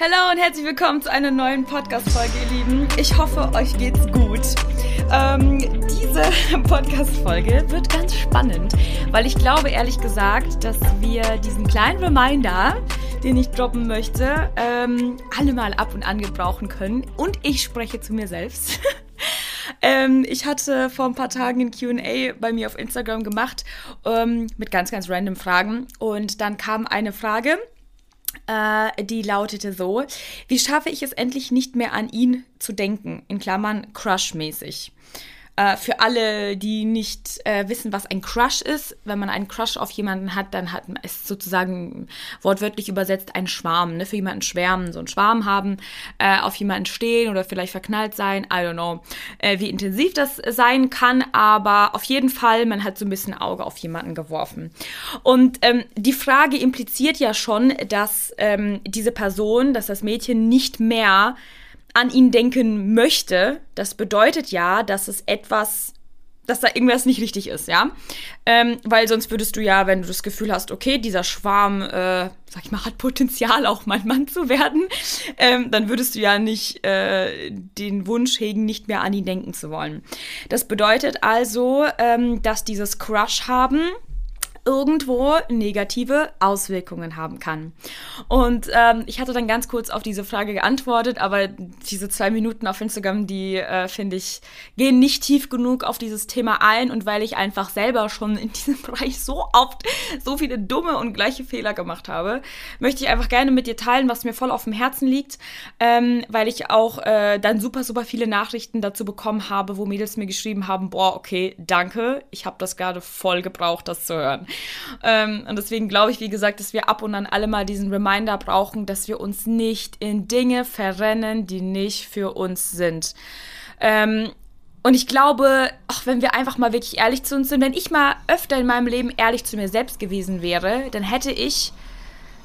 Hallo und herzlich willkommen zu einer neuen Podcast-Folge, ihr Lieben. Ich hoffe, euch geht's gut. Ähm, diese Podcast-Folge wird ganz spannend, weil ich glaube, ehrlich gesagt, dass wir diesen kleinen Reminder, den ich droppen möchte, ähm, alle mal ab und an gebrauchen können. Und ich spreche zu mir selbst. Ähm, ich hatte vor ein paar Tagen ein QA bei mir auf Instagram gemacht ähm, mit ganz, ganz random Fragen. Und dann kam eine Frage, die lautete so: Wie schaffe ich es endlich nicht mehr an ihn zu denken? In Klammern Crush-mäßig. Äh, für alle, die nicht äh, wissen, was ein Crush ist, wenn man einen Crush auf jemanden hat, dann hat es sozusagen wortwörtlich übersetzt ein Schwarm. Ne? Für jemanden schwärmen, so einen Schwarm haben, äh, auf jemanden stehen oder vielleicht verknallt sein. I don't know, äh, wie intensiv das sein kann, aber auf jeden Fall, man hat so ein bisschen Auge auf jemanden geworfen. Und ähm, die Frage impliziert ja schon, dass ähm, diese Person, dass das Mädchen nicht mehr an ihn denken möchte, das bedeutet ja, dass es etwas, dass da irgendwas nicht richtig ist, ja. Ähm, weil sonst würdest du ja, wenn du das Gefühl hast, okay, dieser Schwarm, äh, sag ich mal, hat Potenzial, auch mein Mann zu werden, ähm, dann würdest du ja nicht äh, den Wunsch hegen, nicht mehr an ihn denken zu wollen. Das bedeutet also, ähm, dass dieses Crush haben irgendwo negative Auswirkungen haben kann. Und ähm, ich hatte dann ganz kurz auf diese Frage geantwortet, aber diese zwei Minuten auf Instagram, die äh, finde ich, gehen nicht tief genug auf dieses Thema ein und weil ich einfach selber schon in diesem Bereich so oft so viele dumme und gleiche Fehler gemacht habe, möchte ich einfach gerne mit dir teilen, was mir voll auf dem Herzen liegt, ähm, weil ich auch äh, dann super, super viele Nachrichten dazu bekommen habe, wo Mädels mir geschrieben haben, boah, okay, danke, ich habe das gerade voll gebraucht, das zu hören. Ähm, und deswegen glaube ich, wie gesagt, dass wir ab und an alle mal diesen Reminder brauchen, dass wir uns nicht in Dinge verrennen, die nicht für uns sind. Ähm, und ich glaube, auch wenn wir einfach mal wirklich ehrlich zu uns sind, wenn ich mal öfter in meinem Leben ehrlich zu mir selbst gewesen wäre, dann hätte ich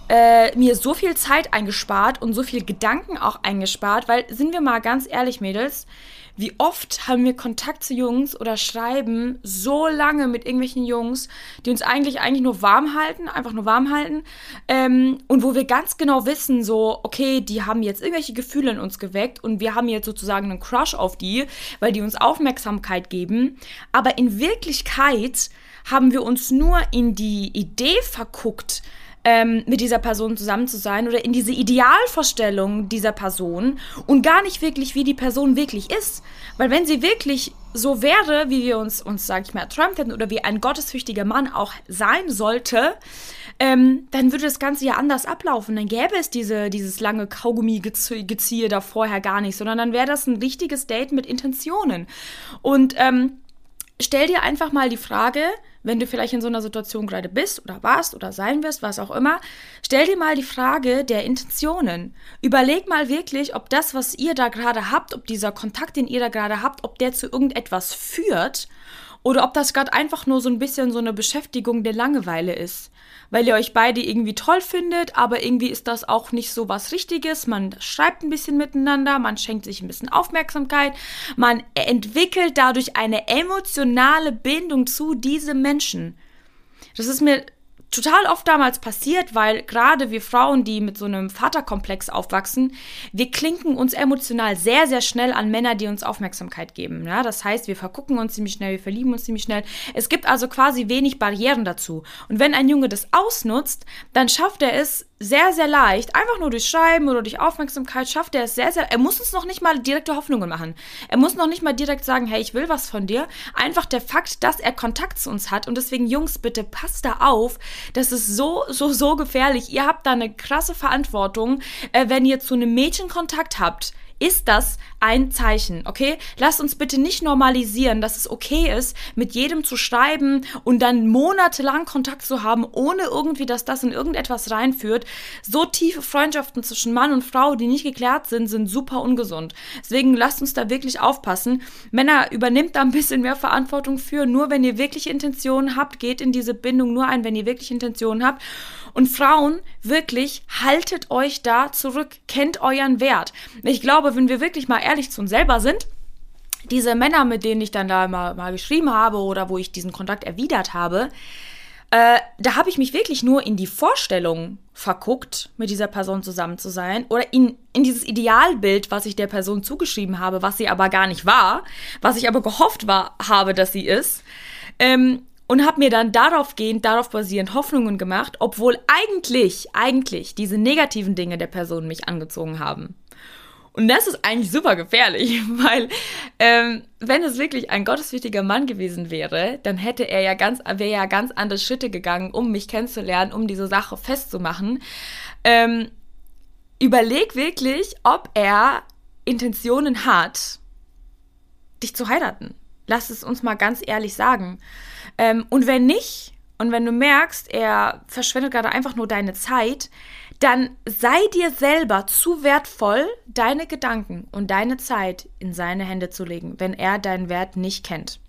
äh, mir so viel Zeit eingespart und so viel Gedanken auch eingespart, weil sind wir mal ganz ehrlich, Mädels, wie oft haben wir Kontakt zu Jungs oder schreiben so lange mit irgendwelchen Jungs, die uns eigentlich eigentlich nur warm halten, einfach nur warm halten, ähm, und wo wir ganz genau wissen, so, okay, die haben jetzt irgendwelche Gefühle in uns geweckt und wir haben jetzt sozusagen einen Crush auf die, weil die uns Aufmerksamkeit geben. Aber in Wirklichkeit haben wir uns nur in die Idee verguckt, ähm, mit dieser Person zusammen zu sein oder in diese Idealvorstellung dieser Person und gar nicht wirklich, wie die Person wirklich ist. Weil wenn sie wirklich so wäre, wie wir uns, uns sag ich mal, erträumt hätten oder wie ein gottesfürchtiger Mann auch sein sollte, ähm, dann würde das Ganze ja anders ablaufen. Dann gäbe es diese, dieses lange Kaugummi-Geziehe da vorher gar nicht, sondern dann wäre das ein richtiges Date mit Intentionen. Und ähm, stell dir einfach mal die Frage, wenn du vielleicht in so einer Situation gerade bist oder warst oder sein wirst, was auch immer, stell dir mal die Frage der Intentionen. Überleg mal wirklich, ob das, was ihr da gerade habt, ob dieser Kontakt, den ihr da gerade habt, ob der zu irgendetwas führt oder ob das gerade einfach nur so ein bisschen so eine Beschäftigung der Langeweile ist. Weil ihr euch beide irgendwie toll findet, aber irgendwie ist das auch nicht so was Richtiges. Man schreibt ein bisschen miteinander, man schenkt sich ein bisschen Aufmerksamkeit, man entwickelt dadurch eine emotionale Bindung zu diesem Menschen. Das ist mir total oft damals passiert, weil gerade wir Frauen, die mit so einem Vaterkomplex aufwachsen, wir klinken uns emotional sehr, sehr schnell an Männer, die uns Aufmerksamkeit geben. Ja, das heißt, wir vergucken uns ziemlich schnell, wir verlieben uns ziemlich schnell. Es gibt also quasi wenig Barrieren dazu. Und wenn ein Junge das ausnutzt, dann schafft er es sehr, sehr leicht, einfach nur durch Schreiben oder durch Aufmerksamkeit schafft er es sehr, sehr, er muss uns noch nicht mal direkte Hoffnungen machen. Er muss noch nicht mal direkt sagen, hey, ich will was von dir. Einfach der Fakt, dass er Kontakt zu uns hat und deswegen, Jungs, bitte passt da auf. Das ist so, so, so gefährlich. Ihr habt da eine krasse Verantwortung, äh, wenn ihr zu einem Mädchen Kontakt habt ist das ein Zeichen, okay? Lasst uns bitte nicht normalisieren, dass es okay ist, mit jedem zu schreiben und dann monatelang Kontakt zu haben, ohne irgendwie, dass das in irgendetwas reinführt. So tiefe Freundschaften zwischen Mann und Frau, die nicht geklärt sind, sind super ungesund. Deswegen lasst uns da wirklich aufpassen. Männer, übernimmt da ein bisschen mehr Verantwortung für. Nur wenn ihr wirklich Intentionen habt, geht in diese Bindung nur ein, wenn ihr wirklich Intentionen habt. Und Frauen, wirklich, haltet euch da zurück, kennt euren Wert. Ich glaube, wenn wir wirklich mal ehrlich zu uns selber sind, diese Männer, mit denen ich dann da mal, mal geschrieben habe oder wo ich diesen Kontakt erwidert habe, äh, da habe ich mich wirklich nur in die Vorstellung verguckt, mit dieser Person zusammen zu sein oder in, in dieses Idealbild, was ich der Person zugeschrieben habe, was sie aber gar nicht war, was ich aber gehofft war, habe, dass sie ist. Ähm, und habe mir dann darauf gehend, darauf basierend Hoffnungen gemacht, obwohl eigentlich, eigentlich diese negativen Dinge der Person mich angezogen haben. Und das ist eigentlich super gefährlich, weil ähm, wenn es wirklich ein gottesfürchtiger Mann gewesen wäre, dann hätte er ja ganz, wäre ja ganz andere Schritte gegangen, um mich kennenzulernen, um diese Sache festzumachen. Ähm, überleg wirklich, ob er Intentionen hat, dich zu heiraten. Lass es uns mal ganz ehrlich sagen. Ähm, und wenn nicht, und wenn du merkst, er verschwendet gerade einfach nur deine Zeit, dann sei dir selber zu wertvoll, deine Gedanken und deine Zeit in seine Hände zu legen, wenn er deinen Wert nicht kennt.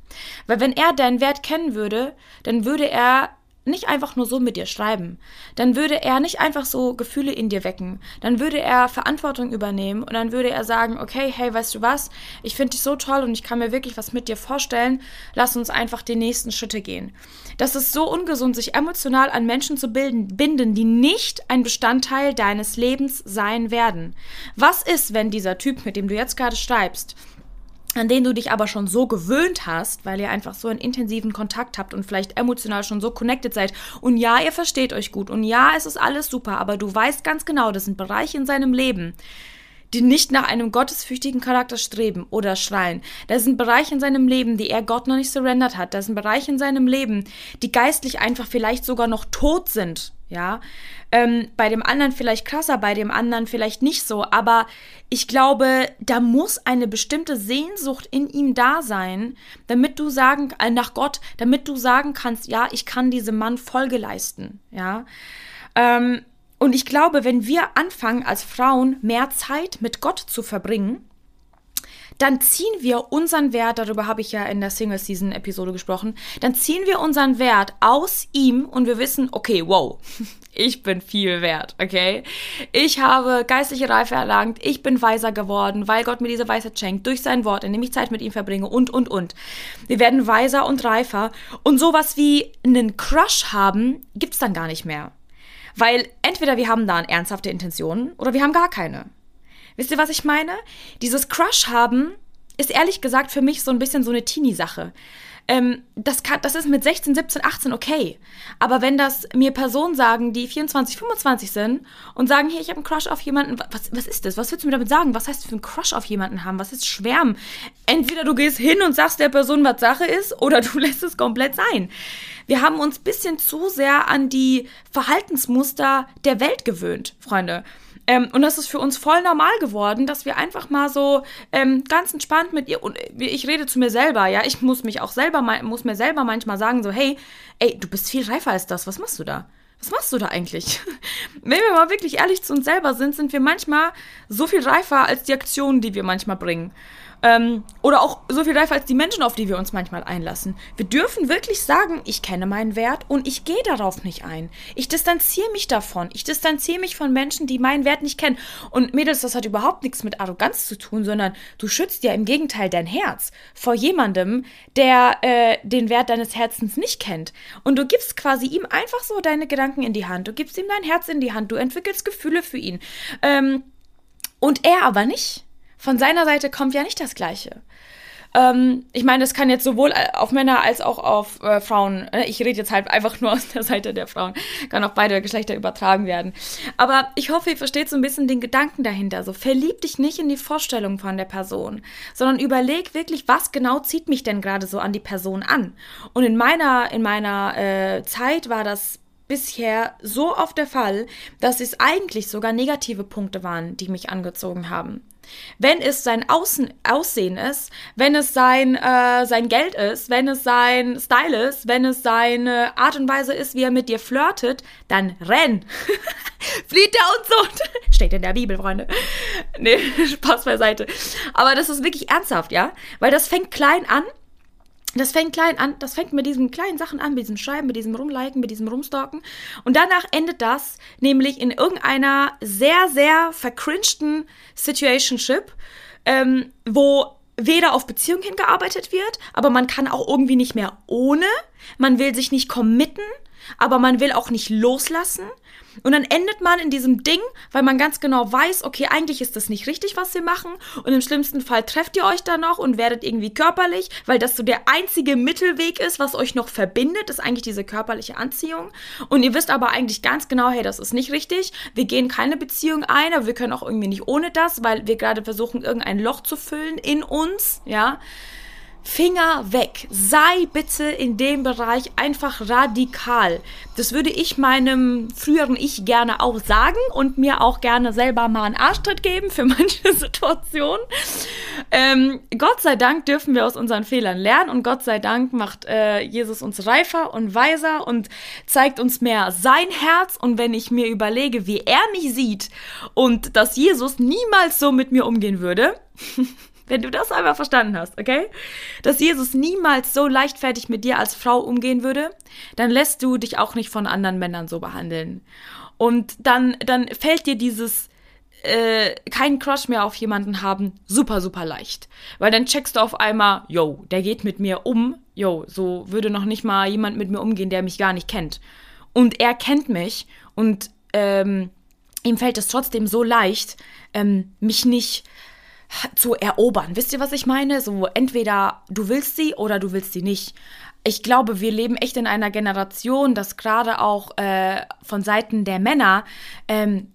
Weil wenn er deinen Wert kennen würde, dann würde er nicht einfach nur so mit dir schreiben. Dann würde er nicht einfach so Gefühle in dir wecken. Dann würde er Verantwortung übernehmen und dann würde er sagen, okay, hey, weißt du was? Ich finde dich so toll und ich kann mir wirklich was mit dir vorstellen. Lass uns einfach die nächsten Schritte gehen. Das ist so ungesund, sich emotional an Menschen zu bilden, binden, die nicht ein Bestandteil deines Lebens sein werden. Was ist, wenn dieser Typ, mit dem du jetzt gerade schreibst, an den du dich aber schon so gewöhnt hast, weil ihr einfach so einen intensiven Kontakt habt und vielleicht emotional schon so connected seid. Und ja, ihr versteht euch gut und ja, es ist alles super, aber du weißt ganz genau, das sind Bereiche in seinem Leben, die nicht nach einem gottesfürchtigen Charakter streben oder schreien. Das sind Bereiche in seinem Leben, die er Gott noch nicht surrendert hat. Das sind Bereiche in seinem Leben, die geistlich einfach vielleicht sogar noch tot sind. Ja, ähm, bei dem anderen vielleicht krasser, bei dem anderen vielleicht nicht so, aber ich glaube, da muss eine bestimmte Sehnsucht in ihm da sein, damit du sagen, äh, nach Gott, damit du sagen kannst, ja, ich kann diesem Mann Folge leisten, ja. Ähm, und ich glaube, wenn wir anfangen, als Frauen mehr Zeit mit Gott zu verbringen, dann ziehen wir unseren Wert, darüber habe ich ja in der Single Season Episode gesprochen, dann ziehen wir unseren Wert aus ihm und wir wissen, okay, wow, ich bin viel wert, okay? Ich habe geistliche Reife erlangt, ich bin weiser geworden, weil Gott mir diese Weisheit schenkt, durch sein Wort, indem ich Zeit mit ihm verbringe und, und, und. Wir werden weiser und reifer und sowas wie einen Crush haben, gibt's dann gar nicht mehr. Weil entweder wir haben da eine ernsthafte Intention oder wir haben gar keine. Wisst ihr, was ich meine? Dieses Crush haben ist ehrlich gesagt für mich so ein bisschen so eine Teenie-Sache. Ähm, das, kann, das ist mit 16, 17, 18 okay. Aber wenn das mir Personen sagen, die 24, 25 sind und sagen, hier, ich habe einen Crush auf jemanden, was, was ist das? Was willst du mir damit sagen? Was heißt für einen Crush auf jemanden haben? Was ist Schwärmen? Entweder du gehst hin und sagst der Person, was Sache ist, oder du lässt es komplett sein. Wir haben uns ein bisschen zu sehr an die Verhaltensmuster der Welt gewöhnt, Freunde. Ähm, und das ist für uns voll normal geworden, dass wir einfach mal so ähm, ganz entspannt mit ihr und ich rede zu mir selber, ja, ich muss mich auch selber muss mir selber manchmal sagen so, hey, ey, du bist viel reifer als das. Was machst du da? Was machst du da eigentlich? Wenn wir mal wirklich ehrlich zu uns selber sind, sind wir manchmal so viel reifer als die Aktionen, die wir manchmal bringen. Ähm, oder auch so viel reifer als die Menschen, auf die wir uns manchmal einlassen. Wir dürfen wirklich sagen, ich kenne meinen Wert und ich gehe darauf nicht ein. Ich distanziere mich davon. Ich distanziere mich von Menschen, die meinen Wert nicht kennen. Und Mädels, das hat überhaupt nichts mit Arroganz zu tun, sondern du schützt ja im Gegenteil dein Herz vor jemandem, der äh, den Wert deines Herzens nicht kennt. Und du gibst quasi ihm einfach so deine Gedanken in die Hand. Du gibst ihm dein Herz in die Hand. Du entwickelst Gefühle für ihn. Ähm, und er aber nicht. Von seiner Seite kommt ja nicht das Gleiche. Ähm, ich meine, das kann jetzt sowohl auf Männer als auch auf äh, Frauen, äh, ich rede jetzt halt einfach nur aus der Seite der Frauen, kann auf beide Geschlechter übertragen werden. Aber ich hoffe, ihr versteht so ein bisschen den Gedanken dahinter. So, verlieb dich nicht in die Vorstellung von der Person, sondern überleg wirklich, was genau zieht mich denn gerade so an die Person an. Und in meiner, in meiner äh, Zeit war das bisher so oft der Fall, dass es eigentlich sogar negative Punkte waren, die mich angezogen haben. Wenn es sein Außen, Aussehen ist, wenn es sein, äh, sein Geld ist, wenn es sein Style ist, wenn es seine Art und Weise ist, wie er mit dir flirtet, dann renn. Flieht der so. Steht in der Bibel, Freunde. Nee, Spaß beiseite. Aber das ist wirklich ernsthaft, ja? Weil das fängt klein an das fängt klein an, das fängt mit diesen kleinen Sachen an, mit diesem Schreiben, mit diesem Rumliken, mit diesem Rumstalken. Und danach endet das nämlich in irgendeiner sehr, sehr vercringten Situationship, ähm, wo weder auf Beziehung hingearbeitet wird, aber man kann auch irgendwie nicht mehr ohne. Man will sich nicht committen. Aber man will auch nicht loslassen. Und dann endet man in diesem Ding, weil man ganz genau weiß, okay, eigentlich ist das nicht richtig, was wir machen. Und im schlimmsten Fall trefft ihr euch dann noch und werdet irgendwie körperlich, weil das so der einzige Mittelweg ist, was euch noch verbindet, ist eigentlich diese körperliche Anziehung. Und ihr wisst aber eigentlich ganz genau, hey, das ist nicht richtig. Wir gehen keine Beziehung ein, aber wir können auch irgendwie nicht ohne das, weil wir gerade versuchen, irgendein Loch zu füllen in uns, ja. Finger weg. Sei bitte in dem Bereich einfach radikal. Das würde ich meinem früheren Ich gerne auch sagen und mir auch gerne selber mal einen Arschtritt geben für manche Situationen. Ähm, Gott sei Dank dürfen wir aus unseren Fehlern lernen und Gott sei Dank macht äh, Jesus uns reifer und weiser und zeigt uns mehr sein Herz. Und wenn ich mir überlege, wie er mich sieht und dass Jesus niemals so mit mir umgehen würde, Wenn du das einmal verstanden hast, okay? Dass Jesus niemals so leichtfertig mit dir als Frau umgehen würde, dann lässt du dich auch nicht von anderen Männern so behandeln. Und dann, dann fällt dir dieses äh, keinen Crush mehr auf jemanden haben super, super leicht. Weil dann checkst du auf einmal, yo, der geht mit mir um. Yo, so würde noch nicht mal jemand mit mir umgehen, der mich gar nicht kennt. Und er kennt mich und ähm, ihm fällt es trotzdem so leicht, ähm, mich nicht zu erobern. Wisst ihr, was ich meine? So entweder du willst sie oder du willst sie nicht. Ich glaube, wir leben echt in einer Generation, dass gerade auch äh, von Seiten der Männer ähm,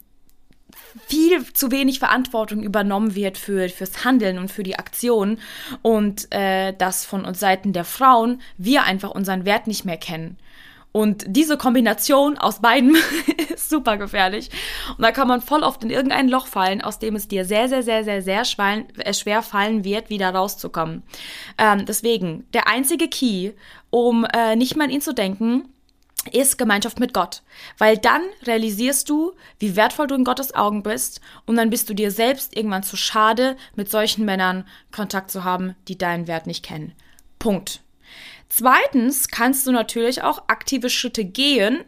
viel zu wenig Verantwortung übernommen wird für fürs Handeln und für die Aktion und äh, dass von uns Seiten der Frauen wir einfach unseren Wert nicht mehr kennen. Und diese Kombination aus beiden ist super gefährlich. Und da kann man voll oft in irgendein Loch fallen, aus dem es dir sehr, sehr, sehr, sehr, sehr schwer, äh, schwer fallen wird, wieder rauszukommen. Ähm, deswegen, der einzige Key, um äh, nicht mehr an ihn zu denken, ist Gemeinschaft mit Gott. Weil dann realisierst du, wie wertvoll du in Gottes Augen bist und dann bist du dir selbst irgendwann zu schade, mit solchen Männern Kontakt zu haben, die deinen Wert nicht kennen. Punkt. Zweitens kannst du natürlich auch aktive Schritte gehen,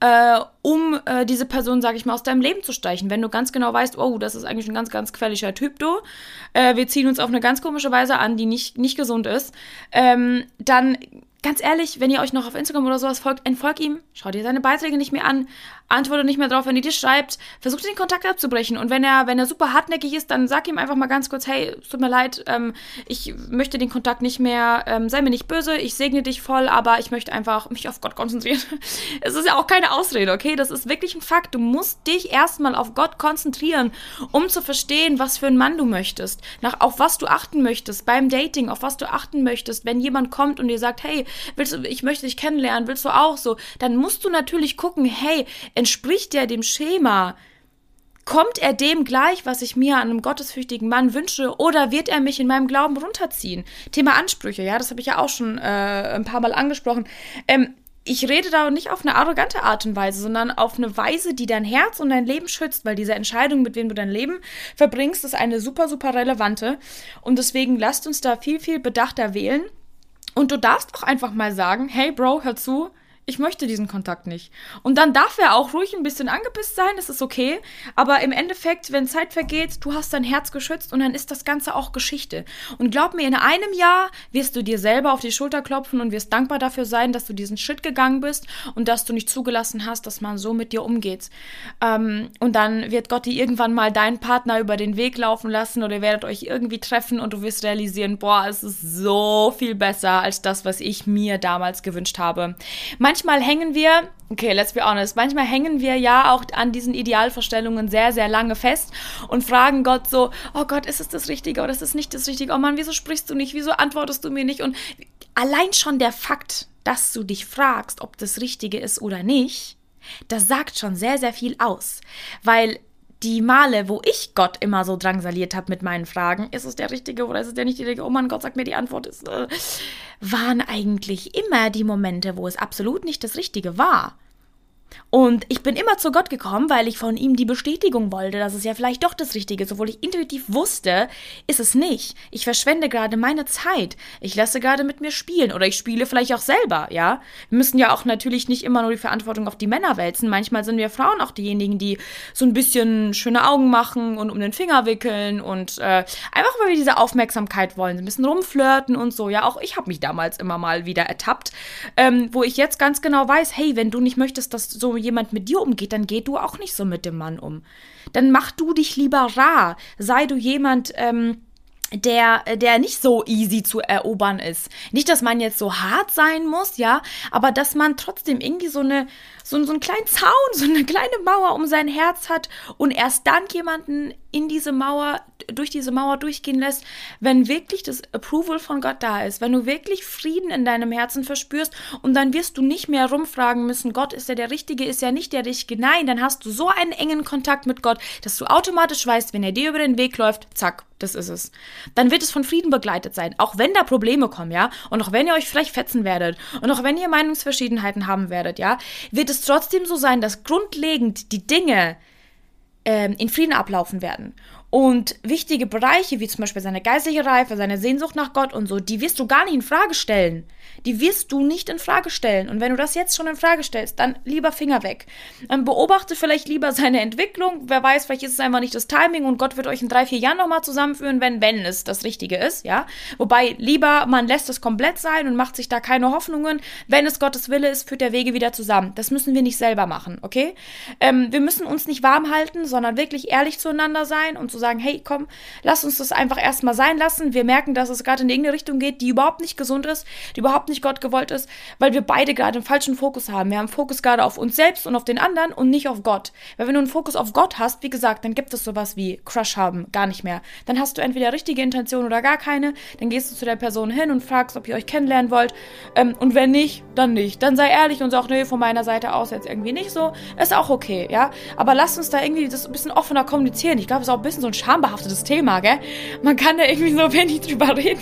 äh, um äh, diese Person, sag ich mal, aus deinem Leben zu streichen. Wenn du ganz genau weißt, oh, das ist eigentlich ein ganz, ganz quälischer Typ, du, äh, wir ziehen uns auf eine ganz komische Weise an, die nicht, nicht gesund ist, ähm, dann ganz ehrlich, wenn ihr euch noch auf Instagram oder sowas folgt, entfolgt ihm, schau dir seine Beiträge nicht mehr an, antworte nicht mehr drauf, wenn er dir schreibt, versucht den Kontakt abzubrechen. Und wenn er, wenn er super hartnäckig ist, dann sag ihm einfach mal ganz kurz, hey, es tut mir leid, ähm, ich möchte den Kontakt nicht mehr, ähm, sei mir nicht böse, ich segne dich voll, aber ich möchte einfach mich auf Gott konzentrieren. es ist ja auch keine Ausrede, okay? Das ist wirklich ein Fakt. Du musst dich erstmal auf Gott konzentrieren, um zu verstehen, was für ein Mann du möchtest, nach, auf was du achten möchtest beim Dating, auf was du achten möchtest, wenn jemand kommt und dir sagt, hey, willst du, ich möchte dich kennenlernen, willst du auch so, dann musst du natürlich gucken, hey, entspricht der dem Schema? Kommt er dem gleich, was ich mir an einem gottesfürchtigen Mann wünsche, oder wird er mich in meinem Glauben runterziehen? Thema Ansprüche, ja, das habe ich ja auch schon äh, ein paar Mal angesprochen. Ähm, ich rede da nicht auf eine arrogante Art und Weise, sondern auf eine Weise, die dein Herz und dein Leben schützt, weil diese Entscheidung, mit wem du dein Leben verbringst, ist eine super, super relevante. Und deswegen lasst uns da viel, viel bedachter wählen. Und du darfst auch einfach mal sagen, hey Bro, hör zu, ich möchte diesen Kontakt nicht. Und dann darf er auch ruhig ein bisschen angepisst sein, das ist okay. Aber im Endeffekt, wenn Zeit vergeht, du hast dein Herz geschützt und dann ist das Ganze auch Geschichte. Und glaub mir, in einem Jahr wirst du dir selber auf die Schulter klopfen und wirst dankbar dafür sein, dass du diesen Schritt gegangen bist und dass du nicht zugelassen hast, dass man so mit dir umgeht. Ähm, und dann wird Gott dir irgendwann mal deinen Partner über den Weg laufen lassen oder ihr werdet euch irgendwie treffen und du wirst realisieren, boah, es ist so viel besser als das, was ich mir damals gewünscht habe. Mein manchmal hängen wir, okay, let's be honest, manchmal hängen wir ja auch an diesen Idealvorstellungen sehr, sehr lange fest und fragen Gott so, oh Gott, ist es das Richtige oder ist es nicht das Richtige? Oh Mann, wieso sprichst du nicht? Wieso antwortest du mir nicht? Und allein schon der Fakt, dass du dich fragst, ob das Richtige ist oder nicht, das sagt schon sehr, sehr viel aus. Weil die Male, wo ich Gott immer so drangsaliert habe mit meinen Fragen, ist es der richtige oder ist es der nicht richtige? Oh Mann, Gott sagt mir die Antwort ist, äh, waren eigentlich immer die Momente, wo es absolut nicht das Richtige war. Und ich bin immer zu Gott gekommen, weil ich von ihm die Bestätigung wollte, dass es ja vielleicht doch das Richtige ist, obwohl ich intuitiv wusste, ist es nicht. Ich verschwende gerade meine Zeit. Ich lasse gerade mit mir spielen oder ich spiele vielleicht auch selber, ja. Wir müssen ja auch natürlich nicht immer nur die Verantwortung auf die Männer wälzen. Manchmal sind wir Frauen auch diejenigen, die so ein bisschen schöne Augen machen und um den Finger wickeln und äh, einfach weil wir diese Aufmerksamkeit wollen, ein bisschen rumflirten und so. Ja, auch ich habe mich damals immer mal wieder ertappt, ähm, wo ich jetzt ganz genau weiß, hey, wenn du nicht möchtest, dass so jemand mit dir umgeht, dann geh du auch nicht so mit dem Mann um. Dann mach du dich lieber rar. Sei du jemand, ähm, der, der nicht so easy zu erobern ist. Nicht, dass man jetzt so hart sein muss, ja, aber dass man trotzdem irgendwie so eine, so, so einen kleinen Zaun, so eine kleine Mauer um sein Herz hat und erst dann jemanden in diese Mauer, durch diese Mauer durchgehen lässt, wenn wirklich das Approval von Gott da ist, wenn du wirklich Frieden in deinem Herzen verspürst und dann wirst du nicht mehr rumfragen müssen, Gott, ist er der Richtige, ist er nicht der Richtige? Nein, dann hast du so einen engen Kontakt mit Gott, dass du automatisch weißt, wenn er dir über den Weg läuft, zack, das ist es. Dann wird es von Frieden begleitet sein, auch wenn da Probleme kommen, ja, und auch wenn ihr euch vielleicht fetzen werdet und auch wenn ihr Meinungsverschiedenheiten haben werdet, ja, wird es trotzdem so sein, dass grundlegend die Dinge, ähm, in Frieden ablaufen werden. Und wichtige Bereiche, wie zum Beispiel seine geistliche Reife, seine Sehnsucht nach Gott und so, die wirst du gar nicht in Frage stellen. Die wirst du nicht in Frage stellen. Und wenn du das jetzt schon in Frage stellst, dann lieber Finger weg. Dann beobachte vielleicht lieber seine Entwicklung. Wer weiß, vielleicht ist es einfach nicht das Timing und Gott wird euch in drei, vier Jahren nochmal zusammenführen, wenn, wenn es das Richtige ist, ja. Wobei lieber man lässt es komplett sein und macht sich da keine Hoffnungen. Wenn es Gottes Wille ist, führt der Wege wieder zusammen. Das müssen wir nicht selber machen, okay? Ähm, wir müssen uns nicht warm halten, sondern wirklich ehrlich zueinander sein und zu sagen, hey, komm, lass uns das einfach erstmal sein lassen. Wir merken, dass es gerade in irgendeine Richtung geht, die überhaupt nicht gesund ist, die überhaupt nicht Gott gewollt ist, weil wir beide gerade einen falschen Fokus haben. Wir haben Fokus gerade auf uns selbst und auf den anderen und nicht auf Gott. Weil wenn du einen Fokus auf Gott hast, wie gesagt, dann gibt es sowas wie Crush haben gar nicht mehr. Dann hast du entweder richtige Intention oder gar keine. Dann gehst du zu der Person hin und fragst, ob ihr euch kennenlernen wollt. Ähm, und wenn nicht, dann nicht. Dann sei ehrlich und sag, nee, von meiner Seite aus jetzt irgendwie nicht so. Ist auch okay, ja. Aber lasst uns da irgendwie das ein bisschen offener kommunizieren. Ich glaube, es ist auch ein bisschen so ein schambehaftetes Thema, gell? Man kann da irgendwie so wenig drüber reden.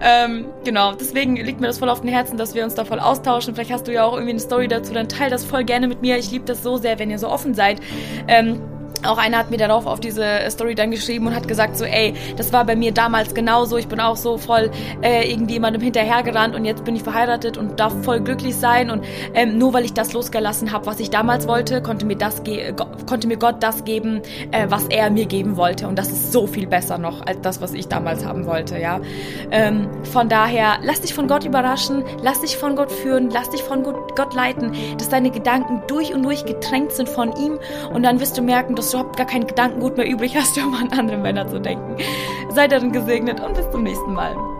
Ähm, genau, deswegen liegt mir das voll auf den Herzen, dass wir uns da voll austauschen. Vielleicht hast du ja auch irgendwie eine Story dazu, dann teil das voll gerne mit mir. Ich liebe das so sehr, wenn ihr so offen seid. Ähm, auch einer hat mir darauf auf diese Story dann geschrieben und hat gesagt so, ey, das war bei mir damals genauso. Ich bin auch so voll äh, irgendwie jemandem hinterhergerannt und jetzt bin ich verheiratet und darf voll glücklich sein und ähm, nur weil ich das losgelassen habe, was ich damals wollte, konnte mir das konnte mir Gott das geben, äh, was er mir geben wollte und das ist so viel besser noch als das, was ich damals haben wollte, ja. Ähm, von daher, lass dich von Gott überraschen, lass dich von Gott führen, lass dich von Gott leiten, dass deine Gedanken durch und durch getränkt sind von ihm und dann wirst du merken, dass du überhaupt gar keinen Gedankengut mehr übrig hast, um an andere Männer zu denken. Seid darin gesegnet und bis zum nächsten Mal.